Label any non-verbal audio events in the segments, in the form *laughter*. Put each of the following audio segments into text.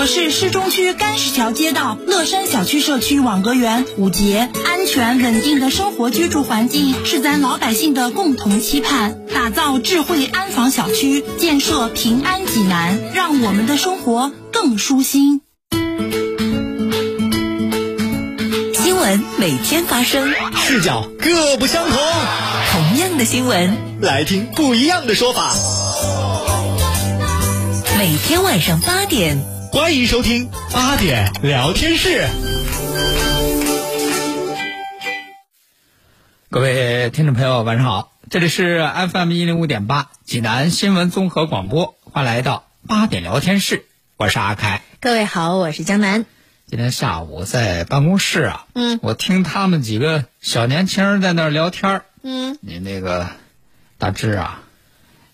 我是市中区甘石桥街道乐山小区社区网格员武杰。安全稳定的生活居住环境是咱老百姓的共同期盼。打造智慧安防小区，建设平安济南，让我们的生活更舒心。新闻每天发生，视角各不相同。同样的新闻，来听不一样的说法。每天晚上八点，欢迎收听八点聊天室。各位听众朋友，晚上好，这里是 FM 一零五点八济南新闻综合广播，欢迎来到八点聊天室，我是阿开。各位好，我是江南。今天下午在办公室啊，嗯，我听他们几个小年轻在那儿聊天嗯，你那个大志啊，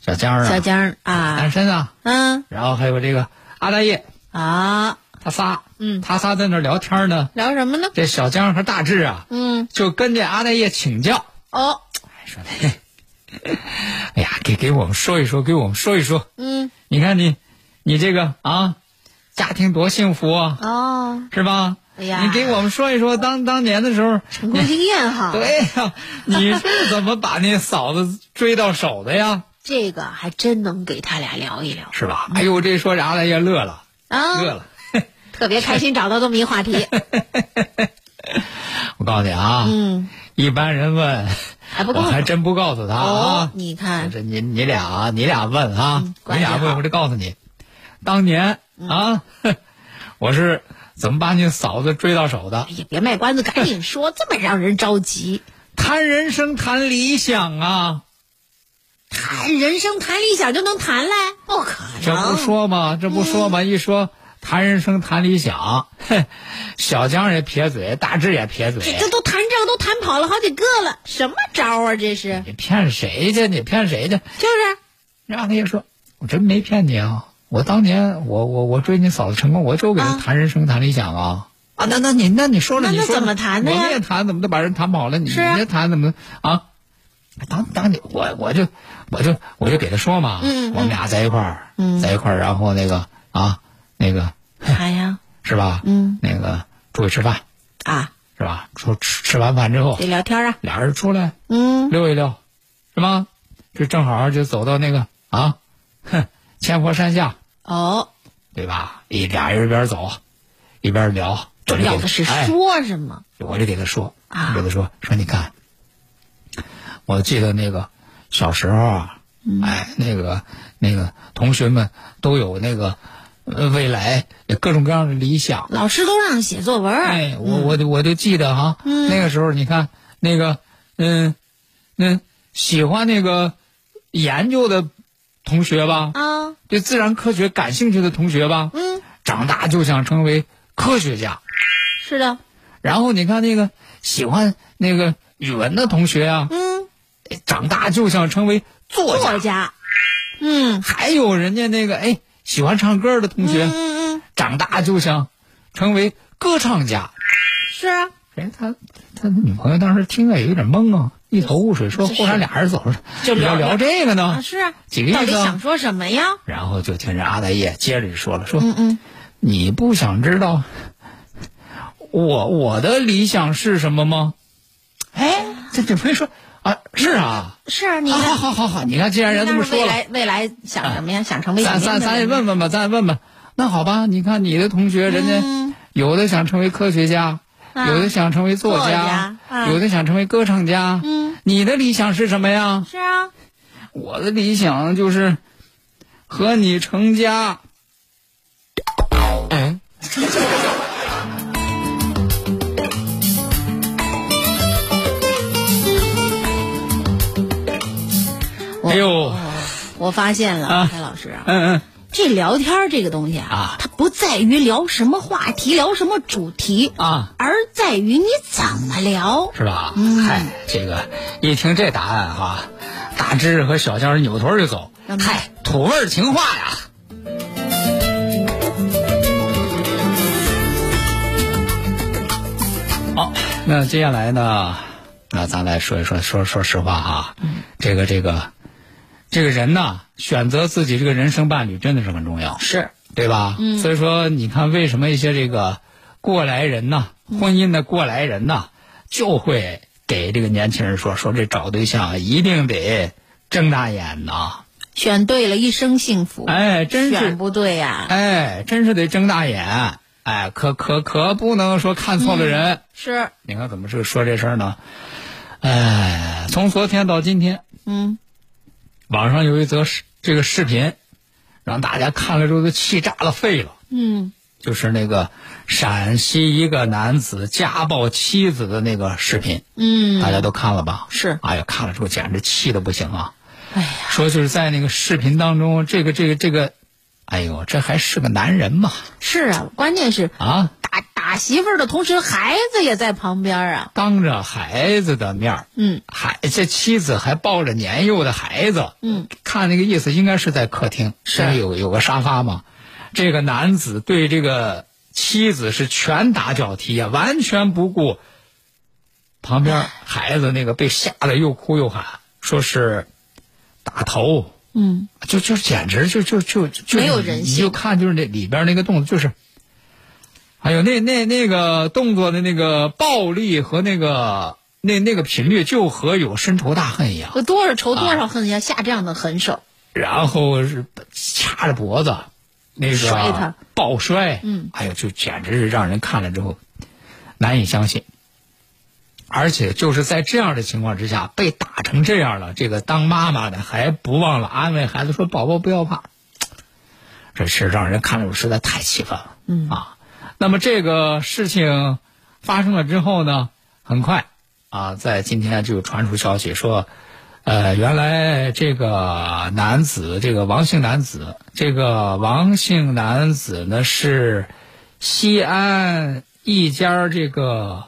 小江啊，小江啊，单身啊，嗯，然后还有这个阿大爷，啊，他仨，嗯他仨在那聊天呢。聊什么呢？这小江和大志啊，嗯，就跟这阿大爷请教，哦，说嘿，哎呀，给给我们说一说，给我们说一说。嗯，你看你，你这个啊，家庭多幸福啊，哦，是吧？哎呀你给我们说一说当当年的时候，成功经验哈。*laughs* 对呀、你是 *laughs* 怎么把那嫂子追到手的呀？这个还真能给他俩聊一聊是吧？哎呦，这说阿大爷乐了，啊。*laughs* 特别开心找到这么一话题。*laughs* 我告诉你啊，嗯，一般人问，还不够我还真不告诉他哦啊。，你看，这你你俩啊，你俩问啊，嗯你俩问，我就告诉你，当年啊，*laughs* 我是怎么把你嫂子追到手的哎？呀，别卖关子，赶紧说，这么让人着急。谈人生，谈理想啊，谈人生，谈理想就能谈来？不可能。这不说吗？这不说嗯吗？一说谈人生，谈理想，哼，小江也撇嘴，大志也撇嘴，这都谈这个都谈跑了好几个了，什么招啊？这是你骗谁去？你骗谁去？就是让他也说，我真没骗你啊！我当年我我我追你嫂子成功，我就给他啊谈人生谈理想啊啊！那那你那你说了，你说那那怎么谈的呀我们也谈，怎么都把人谈跑了？你啊你这谈怎么啊？当当你我我就我就我就给他说嘛，我们俩在一块儿，嗯在一块儿，然后那个啊那个啥呀？是吧？嗯那个出去吃饭啊，是吧？出吃吃完饭之后得，聊天啊。俩人出来嗯，溜一溜，是吗？这正好就走到那个啊，哼，千佛山下。哦，对吧？一俩人一边走，一边聊。重要的是哎说什么？我就给他说，啊我给他说说，你看，我记得那个小时候啊，嗯。哎，那个那个同学们都有那个呃未来各种各样的理想。老师都让写作文儿。哎，我我就我就记得哈，嗯。那个时候你看那个嗯嗯喜欢那个研究的同学吧，啊，对自然科学感兴趣的同学吧，嗯，长大就想成为科学家。是的，然后你看那个喜欢那个语文的同学啊，嗯，长大就想成为作家。作家，嗯。还有人家那个哎喜欢唱歌的同学，嗯嗯，长大就想成为歌唱家。是啊，哎，他他的女朋友当时听了也有点懵啊，一头雾水，说忽然俩人走了，就聊聊聊这个啊呢，是啊，几个意思啊？到底想说什么呀？然后就听着阿大爷接着说了，说、嗯嗯，你不想知道我我的理想是什么吗？哎，这女朋友说啊，是啊，是啊，你好好，好好好，你看，既然人这么说了，未来未来想什么呀？想成为咱咱咱也问问吧，咱也问问。那好吧，你看你的同学，人家嗯有的想成为科学家，啊有的想成为作作家啊有的想成为歌唱家。嗯，你的理想是什么呀？是啊，我的理想就是和你成家。嗯。哎呦，我发现了，啊蔡老师啊，嗯嗯，这聊天这个东西啊，啊它不在于聊什么话题、聊什么主题啊，而在于你怎么聊。是吧？嗯嗨，这个一听这答案哈、大芝和小江扭头就走。嗨，土味情话呀。好，那接下来呢？那咱来说一说，说说实话哈、这个这个这个人呐，选择自己这个人生伴侣真的是很重要。是，对吧？嗯，所以说你看，为什么一些这个过来人呐，婚姻的过来人呐，就会给这个年轻人说说这找对象一定得睁大眼呐，选对了，一生幸福。哎，真是选不对呀、哎，真是得睁大眼，哎，可可可不能说看错了人。是，你看怎么是说这事儿呢？哎，从昨天到今天，嗯，网上有一则视这个视频，让大家看了之后都气炸了肺了。嗯，就是那个陕西一个男子家暴妻子的那个视频，嗯，大家都看了吧？是哎呀，看了之后简直气的不行啊！哎呀，说就是在那个视频当中，这个这个这个，哎呦，这还是个男人吗？是啊，关键是啊，打打媳妇儿的同时，孩子也在旁边啊。当着孩子的面儿嗯，孩这妻子还抱着年幼的孩子，嗯，看那个意思应该是在客厅，是有有个沙发嘛。这个男子对这个妻子是拳打脚踢啊，完全不顾旁边 *laughs* 孩子那个被吓得又哭又喊，说是打头，嗯，就就简直就就就就没有人性你就看就是那里边那个动作就是，还有那那那个动作的那个暴力和那个那那个频率，就和有深仇大恨一样。有多少仇多少恨呀，下这样的狠手。然后是掐着脖子，那个摔他暴摔，嗯，哎呦，就简直是让人看了之后难以相信。而且就是在这样的情况之下，被打成这样了，这个当妈妈的还不忘了安慰孩子说：“宝宝不要怕。”这事让人看了实在太气愤了，嗯啊。那么这个事情发生了之后呢，很快啊，在今天就传出消息说，呃，原来这个男子，这个王姓男子，这个王姓男子呢是西安一家这个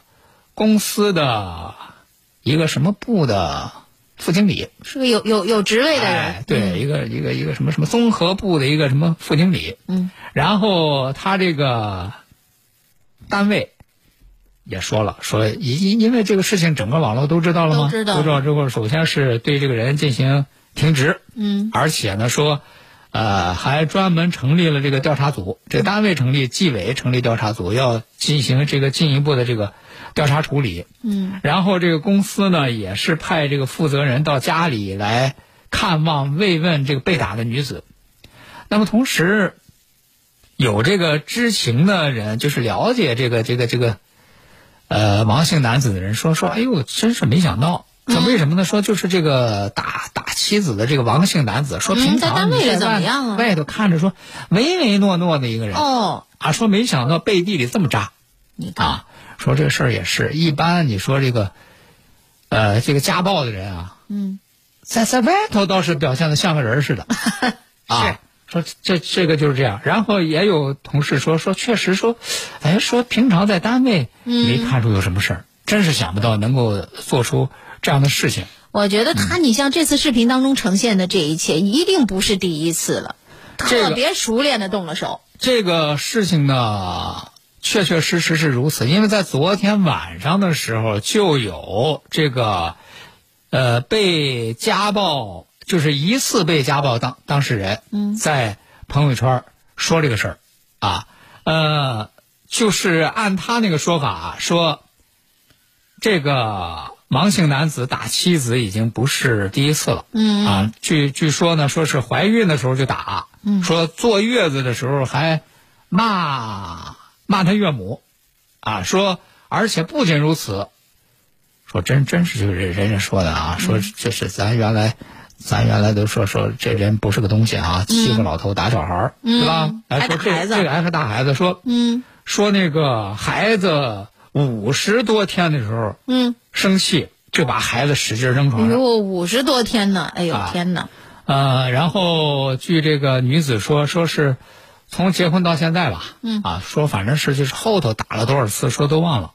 公司的一个什么部的副经理，是个有有有职位的人。哎，对，一个一个一个什么什么综合部的一个什么副经理，嗯，然后他这个单位也说了，说因因为这个事情整个网络都知道了吗？都知道都知道之后，首先是对这个人进行停职，嗯，而且呢说，呃，还专门成立了这个调查组，这个单位成立，纪委成立调查组，要进行这个进一步的这个调查处理。嗯，然后这个公司呢，也是派这个负责人到家里来看望慰问这个被打的女子。那么同时，有这个知情的人，就是了解这个这个这个，呃，王姓男子的人说说，哎呦，真是没想到。说为什么呢？说就是这个打打妻子的这个王姓男子，说嗯平在单位里常你在外怎么样啊外头看着说唯唯诺诺的一个人，哦，啊，说没想到背地里这么渣。你看，啊，说这个事儿也是一般。你说这个，呃，这个家暴的人啊，嗯，在在外头倒是表现的像个人似的，*laughs* 啊，说这这个就是这样。然后也有同事说说，确实说，哎，说平常在单位没看出有什么事儿，真是想不到能够做出这样的事情。我觉得他，你像这次视频当中呈现的这一切，一定不是第一次了，这个特别熟练的动了手。这个事情呢，确确实实是如此，因为在昨天晚上的时候就有这个，呃，被家暴，就是疑似被家暴当当事人，嗯。在朋友圈说这个事儿，啊，呃，就是按他那个说法说，这个王姓男子打妻子已经不是第一次了，嗯。啊，据据说呢，说是怀孕的时候就打，嗯。说坐月子的时候还骂骂他岳母，啊，说而且不仅如此，说真真是就是人家说的啊，嗯。说这是咱原来。咱原来都说说这人不是个东西啊，欺负老头打小孩儿，嗯对吧？还，说这孩子这个还是大孩子，说嗯说那个孩子五十多天的时候嗯，生气，就把孩子使劲扔哎床上。呦，五十多天呢！哎呦啊天哪！呃，然后据这个女子说，说是从结婚到现在吧，嗯，啊，说反正是就是后头打了多少次，说都忘了。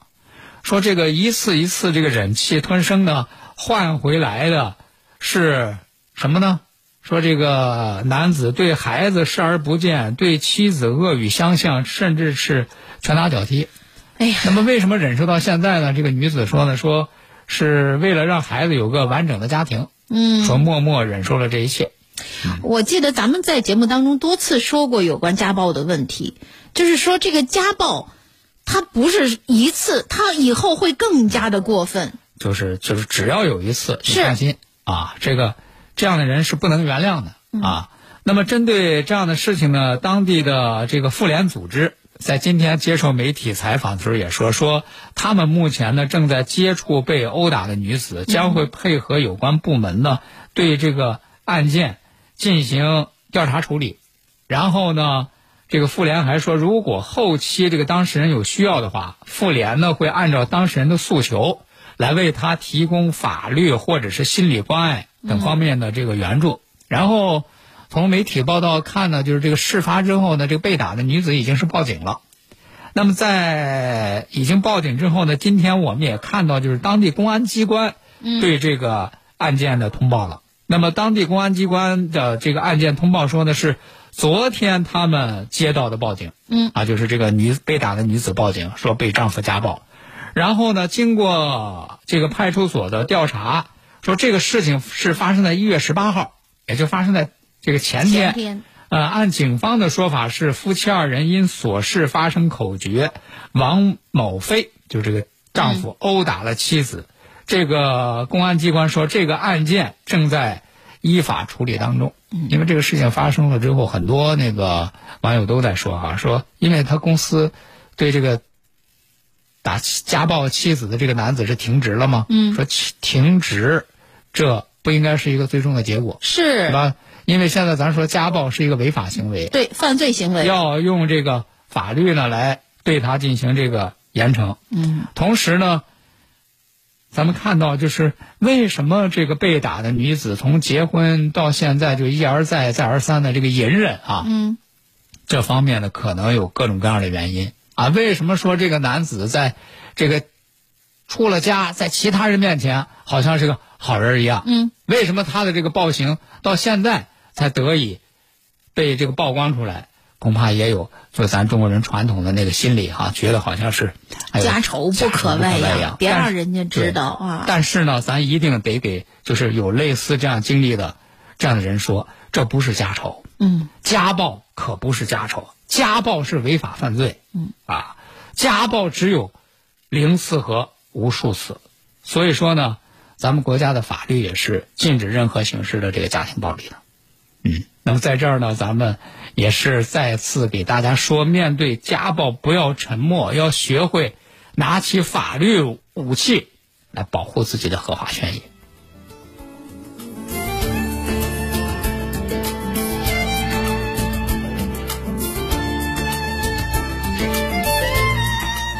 说这个一次一次这个忍气吞声呢，换回来的是什么呢？说这个男子对孩子视而不见，对妻子恶语相向，甚至是拳打脚踢。哎呀，那么为什么忍受到现在呢？这个女子说呢，说是为了让孩子有个完整的家庭，嗯，说默默忍受了这一切。我记得咱们在节目当中多次说过有关家暴的问题，就是说这个家暴，它不是一次，它以后会更加的过分。就是就是只要有一次，你放心啊，这个这样的人是不能原谅的啊。那么针对这样的事情呢，当地的这个妇联组织在今天接受媒体采访的时候也说，说他们目前呢正在接触被殴打的女子，将会配合有关部门呢对这个案件进行调查处理。然后呢，这个妇联还说，如果后期这个当事人有需要的话，妇联呢会按照当事人的诉求，来为他提供法律或者是心理关爱等方面的这个援助。然后从媒体报道看呢，就是这个事发之后呢，这个被打的女子已经是报警了。那么在已经报警之后呢，今天我们也看到，就是当地公安机关对这个案件的通报了。那么当地公安机关的这个案件通报说呢，是昨天他们接到的报警，嗯，啊，就是这个女被打的女子报警说被丈夫家暴，然后呢，经过这个派出所的调查，说这个事情是发生在一月十八号，也就发生在这个前天。前天呃，按警方的说法是，夫妻二人因琐事发生口角，王某飞就这个丈夫殴打了妻子。这个公安机关说，这个案件正在依法处理当中。因为这个事情发生了之后，很多那个网友都在说啊、说因为他公司对这个打家暴妻子的这个男子是停职了吗？嗯说停职，这不应该是一个最终的结果，是是吧？因为现在咱说家暴是一个违法行为，对犯罪行为。要用这个法律呢来对他进行这个严惩。嗯，同时呢，咱们看到就是为什么这个被打的女子从结婚到现在就一而再再而三的这个隐忍啊，嗯，这方面呢可能有各种各样的原因啊。为什么说这个男子在这个出了家，在其他人面前好像是个好人一样？嗯，为什么他的这个暴行到现在才得以被这个曝光出来？恐怕也有就咱中国人传统的那个心理哈、觉得好像是哎家丑不可外扬，别让人家知道啊。但是呢，咱一定得给就是有类似这样经历的这样的人说，这不是家丑，嗯，家暴可不是家丑，家暴是违法犯罪，嗯。啊，家暴只有零次和无数次，所以说呢，咱们国家的法律也是禁止任何形式的这个家庭暴力的，嗯，那么在这儿呢，咱们也是再次给大家说，面对家暴不要沉默，要学会拿起法律武器来保护自己的合法权益。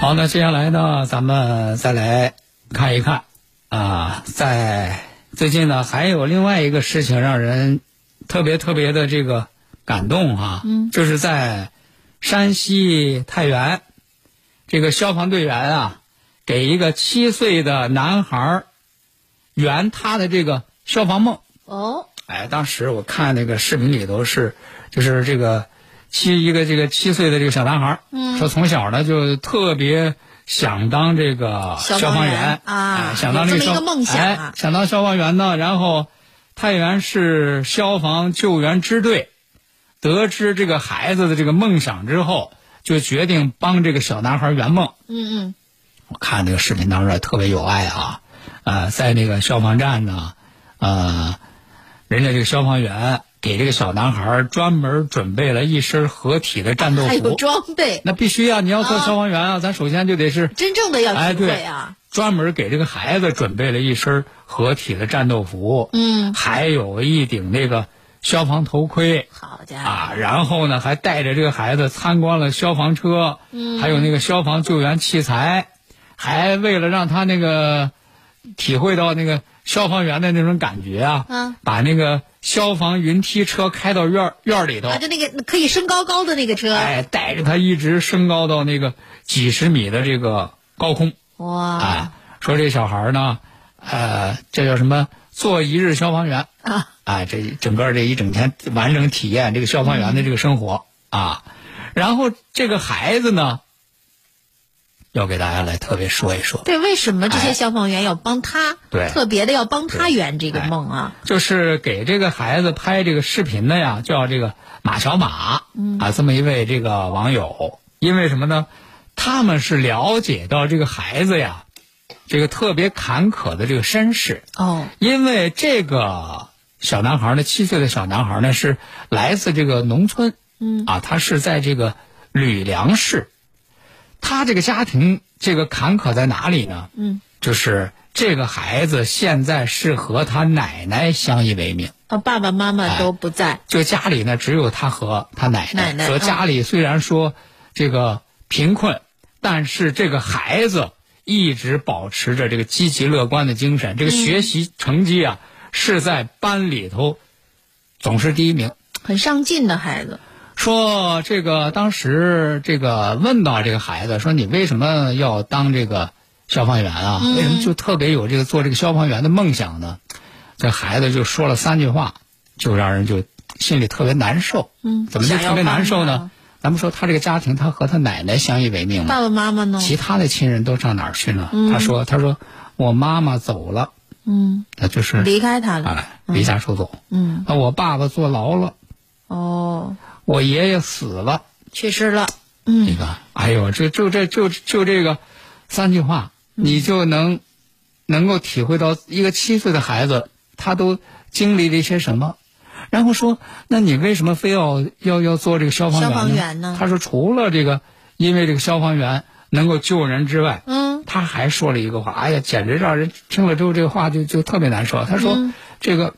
好，那接下来呢，咱们再来看一看啊，在最近呢，还有另外一个事情让人特别特别的这个感动啊，嗯，就是在山西太原，这个消防队员啊，给一个七岁的男孩儿圆他的这个消防梦。哦，哎，当时我看那个视频里头是，就是这个七一个这个七岁的这个小男孩，嗯，说从小呢就特别想当这个消防员消防员啊哎想当这个梦想啊哎，想当消防员呢。然后太原市消防救援支队得知这个孩子的这个梦想之后，就决定帮这个小男孩圆梦。嗯嗯，我看这个视频当中也特别有爱啊，呃，在那个消防站呢，呃，人家这个消防员给这个小男孩专门准备了一身合体的战斗还有服，装备，那必须啊！你要做消防员啊，咱首先就得是真正的要哎，体会对啊。专门给这个孩子准备了一身合体的战斗服，嗯，还有一顶那个消防头盔，好家伙，啊，然后呢，还带着这个孩子参观了消防车，嗯，还有那个消防救援器材，还为了让他那个体会到那个消防员的那种感觉啊，嗯，把那个消防云梯车开到院儿院儿里头啊，，就那个可以升高高的那个车，哎，带着他一直升高到那个几十米的这个高空。哇，哎，说这小孩儿呢，呃，这叫什么？做一日消防员啊，哎，这整个这一整天完整体验这个消防员的这个生活、啊。然后这个孩子呢，要给大家来特别说一说，对，为什么这些哎消防员要帮他？对。特别的要帮他圆这个哎梦啊。就是给这个孩子拍这个视频的呀，叫这个马小马，嗯。啊，这么一位这个网友，因为什么呢？他们是了解到这个孩子呀，这个特别坎坷的这个身世，哦，因为这个小男孩呢，七岁的小男孩呢是来自这个农村，嗯。啊，他是在这个吕梁市，他这个家庭这个坎坷在哪里呢？嗯，就是这个孩子现在是和他奶奶相依为命，啊，爸爸妈妈哎。都不在，就家里呢只有他和他奶奶。奶说家里虽然说这个贫困，但是这个孩子一直保持着这个积极乐观的精神，这个学习成绩啊、是在班里头总是第一名。很上进的孩子。说这个当时这个问到这个孩子说你为什么要当这个消防员啊？为什么就特别有这个做这个消防员的梦想呢？这孩子就说了三句话，就让人就心里特别难受。嗯怎么就特别难受呢？咱们说他这个家庭，他和他奶奶相依为命嘛，爸爸妈妈呢？其他的亲人都上哪儿去了？他说：“他说我妈妈走了，嗯，那就是离开他了。哎离家出走。嗯，那我爸爸坐牢了，哦，我爷爷死了。去世了。嗯你看，哎呦，这就这就就这个三句话，你就能能够体会到一个七岁的孩子他都经历了一些什么。然后说，那你为什么非要要要做这个消防员呢？消防员呢他说，除了这个，因为这个消防员能够救人之外，嗯，他还说了一个话，哎呀，简直让人听了之后，这个话就就特别难受。他说，嗯这个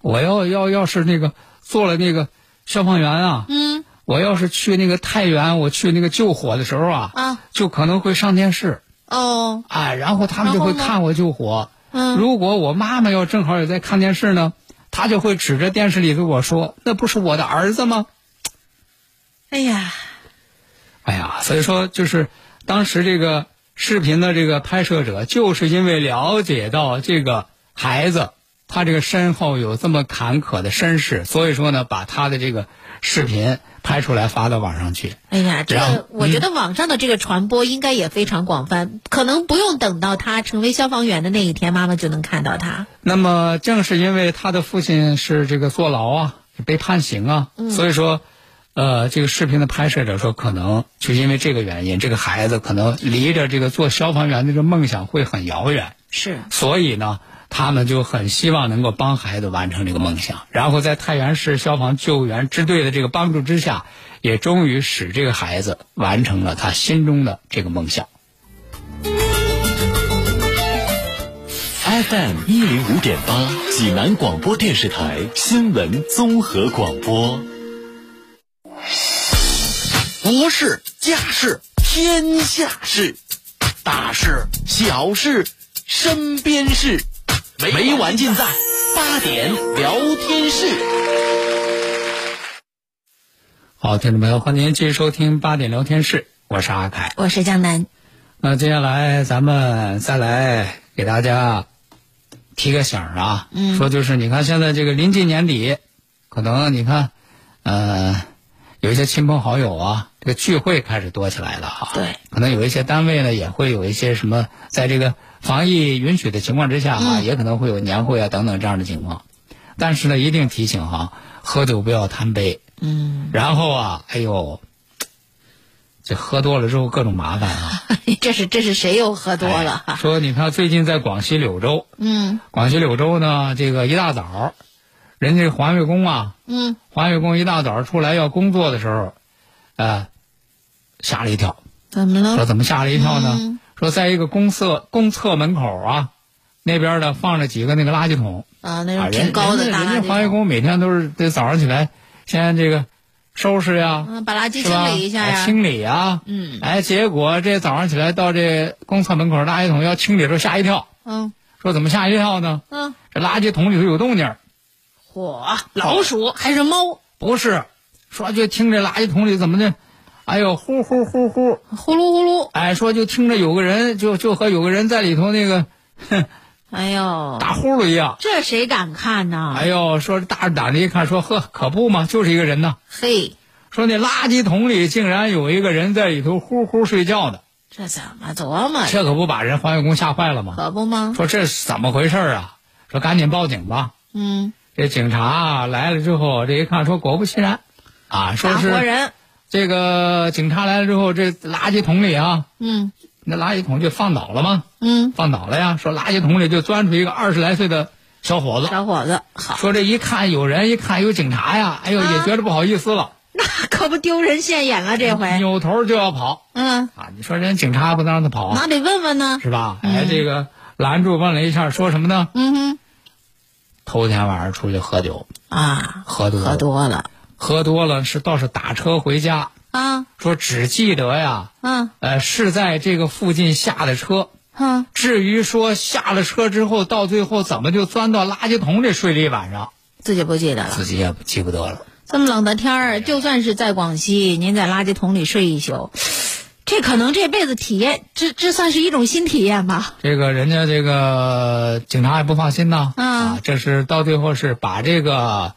我要要要是那个做了那个消防员啊，嗯。我要是去那个太原，我去那个救火的时候啊，啊。就可能会上电视，哦，哎，然后他们就会看我救火。嗯。如果我妈妈要正好也在看电视呢，她就会指着电视里跟我说：“那不是我的儿子吗？哎呀，？”哎呀，所以说就是当时这个视频的这个拍摄者，就是因为了解到这个孩子他这个身后有这么坎坷的身世，所以说呢，把他的这个视频拍出来发到网上去。哎呀，这个我觉得网上的这个传播应该也非常广泛，可能不用等到他成为消防员的那一天，妈妈就能看到他。那么正是因为他的父亲是这个坐牢啊，被判刑啊，所以说，呃，这个视频的拍摄者说，可能就因为这个原因，这个孩子可能离着这个做消防员的这个梦想会很遥远，是，所以呢，他们就很希望能够帮孩子完成这个梦想。然后在太原市消防救援支队的这个帮助之下，也终于使这个孩子完成了他心中的这个梦想。FM 一零五点八，济南广播电视台新闻综合广播。国事、家事、天下事，大事、小事、身边事，每晚尽在八点聊天室。好，听众朋友，欢迎您继续收听八点聊天室，我是阿凯。我是江南。那接下来咱们再来给大家提个醒儿啊，嗯说就是你看现在这个临近年底，可能你看，呃，有一些亲朋好友啊，这个聚会开始多起来了啊。对，可能有一些单位呢也会有一些什么，在这个防疫允许的情况之下啊，嗯也可能会有年会啊等等这样的情况。但是呢，一定提醒哈、喝酒不要贪杯。嗯，然后啊，哎呦，这喝多了之后各种麻烦啊。*laughs* 这是这是谁又喝多了？哎说你看，最近在广西柳州，嗯广西柳州呢，这个一大早，人家环卫工啊，嗯，环卫工一大早出来要工作的时候，呃，吓了一跳。怎么了？说怎么吓了一跳呢？嗯说在一个公厕公厕门口啊，那边呢放着几个那个垃圾桶，啊，那挺人高的大垃圾人家人家环卫工每天都是得早上起来先这个收拾呀，嗯，把垃圾清理一下呀。哎清理啊，嗯。哎，结果这早上起来到这公厕门口垃圾桶要清理的时候吓一跳，嗯。说怎么吓一跳呢？嗯，这垃圾桶里头有动静儿，嚯，老鼠还是猫？不是，说就听这垃圾桶里怎么的，哎呦呼呼呼呼，呼噜呼噜，哎，说就听着有个人，就就和有个人在里头那个，哼，哎呦，打呼噜一样。这谁敢看呢？哎呦，说大着胆子一看，说呵，可不嘛，就是一个人呢。嘿，说那垃圾桶里竟然有一个人在里头呼呼睡觉的，这怎么琢磨？这可不把人环卫工吓坏了吗？可不吗？说这是怎么回事啊？说赶紧报警吧。嗯，这警察啊来了之后，这一看说果不其然，啊，说是人。这个警察来了之后，这垃圾桶里啊，嗯那垃圾桶就放倒了吗？嗯，放倒了呀。说垃圾桶里就钻出一个二十来岁的小伙子，小伙子，好，说这一看有人，一看有警察呀，哎呦，啊也觉得不好意思了，*laughs* 那可不丢人现眼了，这回。扭头就要跑嗯，啊！你说人警察不能让他跑啊，那得问问呢。是吧？哎，这个拦住问了一下，说什么呢？嗯哼，头天晚上出去喝酒，啊，喝多了喝多了喝多了是倒是打车回家，啊，说只记得呀，嗯呃，是在这个附近下的车。哼，至于说下了车之后，到最后怎么就钻到垃圾桶里睡了一晚上，自己不记得了。自己也记不得了。这么冷的天儿，就算是在广西，您在垃圾桶里睡一宿，这可能这辈子体验，这这算是一种新体验吧？这个人家这个警察也不放心呐，嗯啊，这是到最后是把这个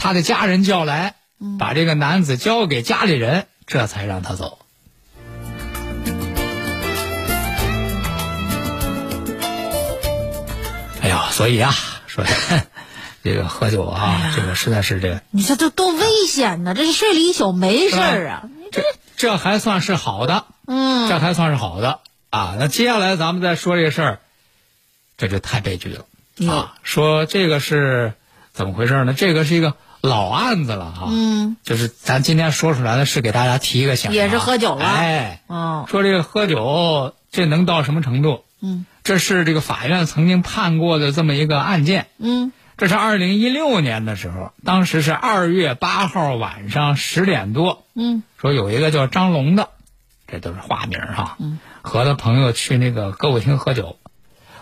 他的家人叫来，把这个男子交给家里人，这才让他走。哎呀，所以啊，说 *laughs* 这个喝酒啊，这个实在是这个，你说这多危险呢！这是睡了一宿没事儿啊，这这还算是好的，嗯，这还算是好的啊。那接下来咱们再说这个事儿，这就太悲剧了哟啊。说这个是怎么回事呢？这个是一个老案子了哈、嗯，就是咱今天说出来的是给大家提一个醒啊，也是喝酒了。哎，哦，说这个喝酒这能到什么程度？嗯。这是这个法院曾经判过的这么一个案件。嗯。这是二零一六年的时候，当时是二月八号晚上十点多，嗯。说有一个叫张龙的，这都是化名儿哈，和他朋友去那个歌舞厅喝酒，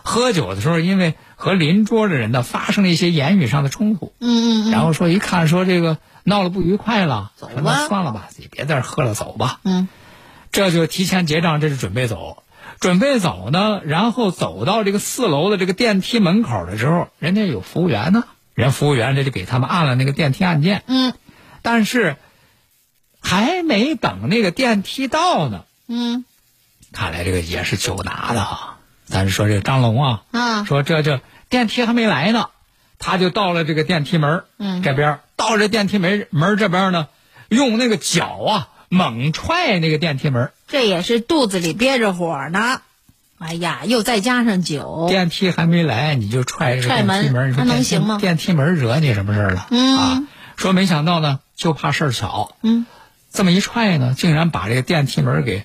喝酒的时候，因为和邻桌的人呢发生了一些言语上的冲突，嗯嗯然后说一看说这个闹了不愉快了，走吧。算了吧，也别在这儿喝了，走吧，嗯。这就提前结账，这是准备走。准备走呢，然后走到这个四楼的这个电梯门口的时候，人家有服务员呢，人服务员这就给他们按了那个电梯按键，嗯。但是还没等那个电梯到呢，嗯。看来这个也是酒拿的哈。咱是说这个张龙啊，啊，说这这电梯还没来呢，他就到了这个电梯门，嗯。这边到这电梯门门这边呢，用那个脚啊猛踹那个电梯门，这也是肚子里憋着火呢。哎呀，又再加上酒，电梯还没来你就踹这个踹门电梯门，你说那能行吗？电梯门惹你什么事儿了？嗯。啊，说没想到呢，就怕事儿巧，嗯，这么一踹呢，竟然把这个电梯门给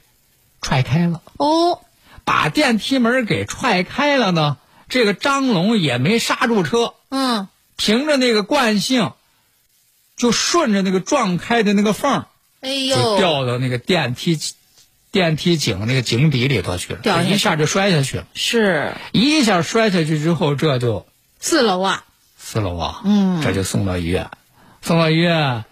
踹开了。哦，把电梯门给踹开了呢，这个张龙也没刹住车，嗯，凭着那个惯性，就顺着那个撞开的那个缝儿，哎就呦，掉到那个电梯电梯井那个井底里头去了，掉下一下就摔下去了。是。一下摔下去之后，这就四楼啊，四楼啊，嗯。这就送到医院，送到医院。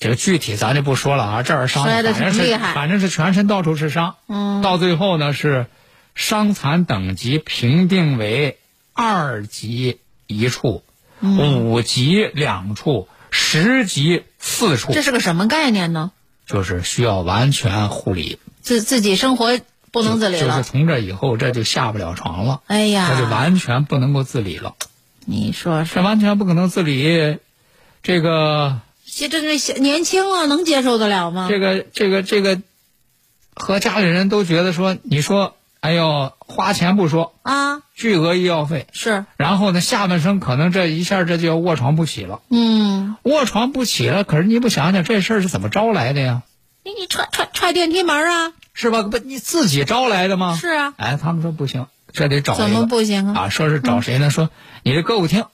这个具体咱就不说了啊，这儿伤摔得反正是挺厉害。反正是全身到处是伤，嗯。到最后呢是伤残等级评定为二级一处、五级两处、十级四处这，是个什么概念呢？就是需要完全护理，自自己生活不能自理了就是。从这以后这就下不了床了，哎呀，这就完全不能够自理了，你说这，完全不可能自理，这个这这这小年轻啊，能接受得了吗？这个这个这个，和家里人都觉得说，你说，哎呦，花钱不说，啊，巨额医药费，是，然后呢，下半生可能这一下这就要卧床不起了，嗯，卧床不起了。可是你不想想这事儿是怎么招来的呀？你你踹踹踹电梯门啊？是吧？不，你自己招来的吗？是啊，哎，他们说不行，这得找怎么不行啊？啊？说是找谁呢？说你这歌舞厅，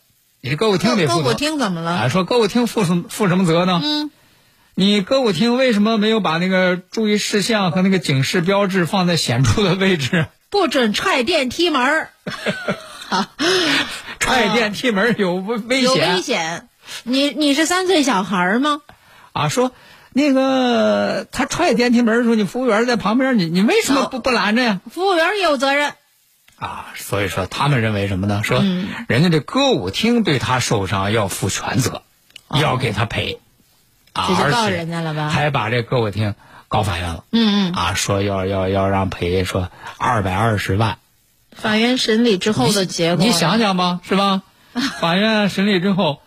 你这歌舞厅得负责。歌舞厅怎么了？啊，说歌舞厅负什么负什么责呢？嗯，你歌舞厅为什么没有把那个注意事项和那个警示标志放在显著的位置？不准踹电梯门儿。*laughs* 踹电梯门有危危有险危险。你你是三岁小孩吗？啊！说那个他踹电梯门的时候，你服务员在旁边，你你为什么不不拦着呀？服务员也有责任。啊，所以说他们认为什么呢？说嗯人家这歌舞厅对他受伤要负全责，要给他赔，这就告人家了吧还把这歌舞厅告法院了，嗯嗯，啊，说要要要让赔说二百二十万，法院审理之后的结果，你想想吧，是吧？*laughs* 法院审理之后，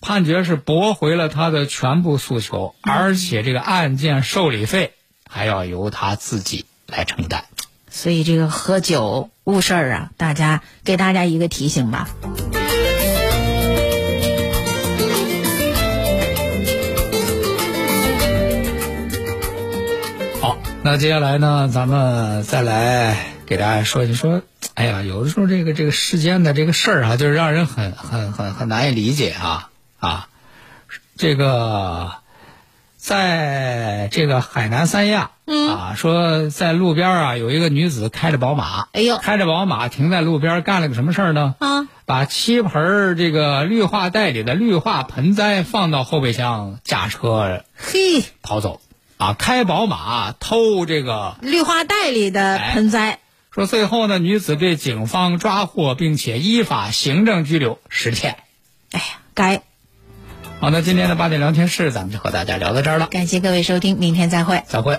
判决是驳回了他的全部诉求，嗯而且这个案件受理费还要由他自己来承担。所以这个喝酒误事儿啊，大家给大家一个提醒吧。那接下来呢，咱们再来给大家说一说。哎呀，有的时候这个这个世间的这个事儿啊，就是让人很很很很难以理解啊啊！这个，在这个海南三亚，嗯啊，说在路边啊有一个女子开着宝马，哎呦开着宝马停在路边干了个什么事儿呢？啊，把七盆儿这个绿化带里的绿化盆栽放到后备箱，驾车嘿，逃走，啊，开宝马偷这个。绿化带里的盆栽，说最后呢，女子被警方抓获，并且依法行政拘留十天。哎呀，该。好，那今天的八点聊天室，咱们就和大家聊到这儿了，感谢各位收听，明天再会。再会。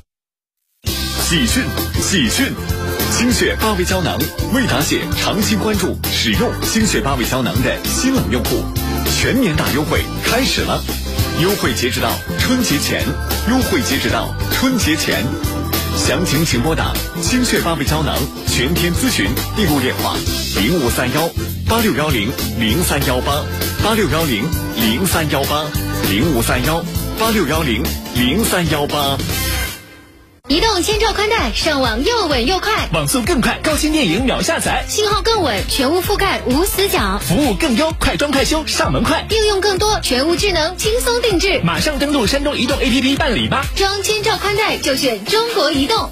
喜讯！喜讯！心血八味胶囊，为答谢长期关注使用心血八味胶囊的新老用户，全年大优惠开始了，优惠截止到春节前，优惠截止到春节前，详情请拨打心血八味胶囊全天咨询订购电话零五三幺八六幺零零三幺八八六幺零零三幺八零五三幺八六幺零零三幺八。移动千兆宽带，上网又稳又快，网速更快，高清电影秒下载，信号更稳，全屋覆盖无死角，服务更优，快装快修上门快。应用更多，全屋智能轻松定制。马上登录山东移动 APP 办理吧。装千兆宽带就选中国移动。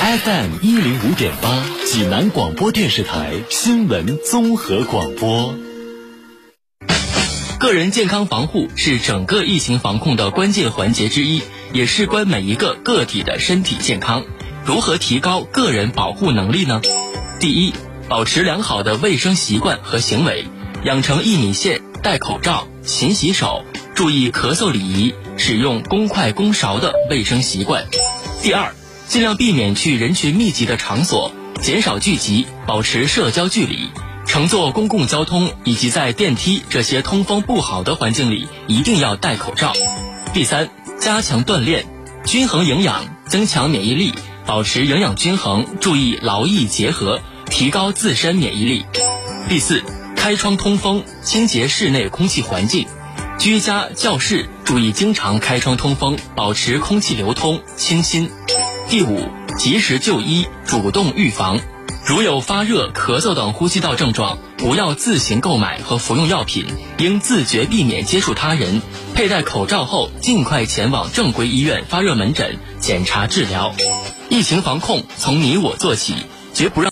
FM 一零五点八，济南广播电视台新闻综合广播。个人健康防护是整个疫情防控的关键环节之一，也事关每一个个体的身体健康。如何提高个人保护能力呢？第一，保持良好的卫生习惯和行为，养成一米线、戴口罩、勤洗手、注意咳嗽礼仪、使用公筷公勺的卫生习惯。第二，尽量避免去人群密集的场所，减少聚集，保持社交距离。乘坐公共交通以及在电梯这些通风不好的环境里，一定要戴口罩。第三，加强锻炼，均衡营养，增强免疫力，保持营养均衡，注意劳逸结合，提高自身免疫力。第四，开窗通风，清洁室内空气环境。居家、教室注意经常开窗通风，保持空气流通清新。第五，及时就医，主动预防，如有发热、咳嗽等呼吸道症状，不要自行购买和服用药品，应自觉避免接触他人。佩戴口罩后，尽快前往正规医院发热门诊检查治疗。疫情防控从你我做起，绝不让。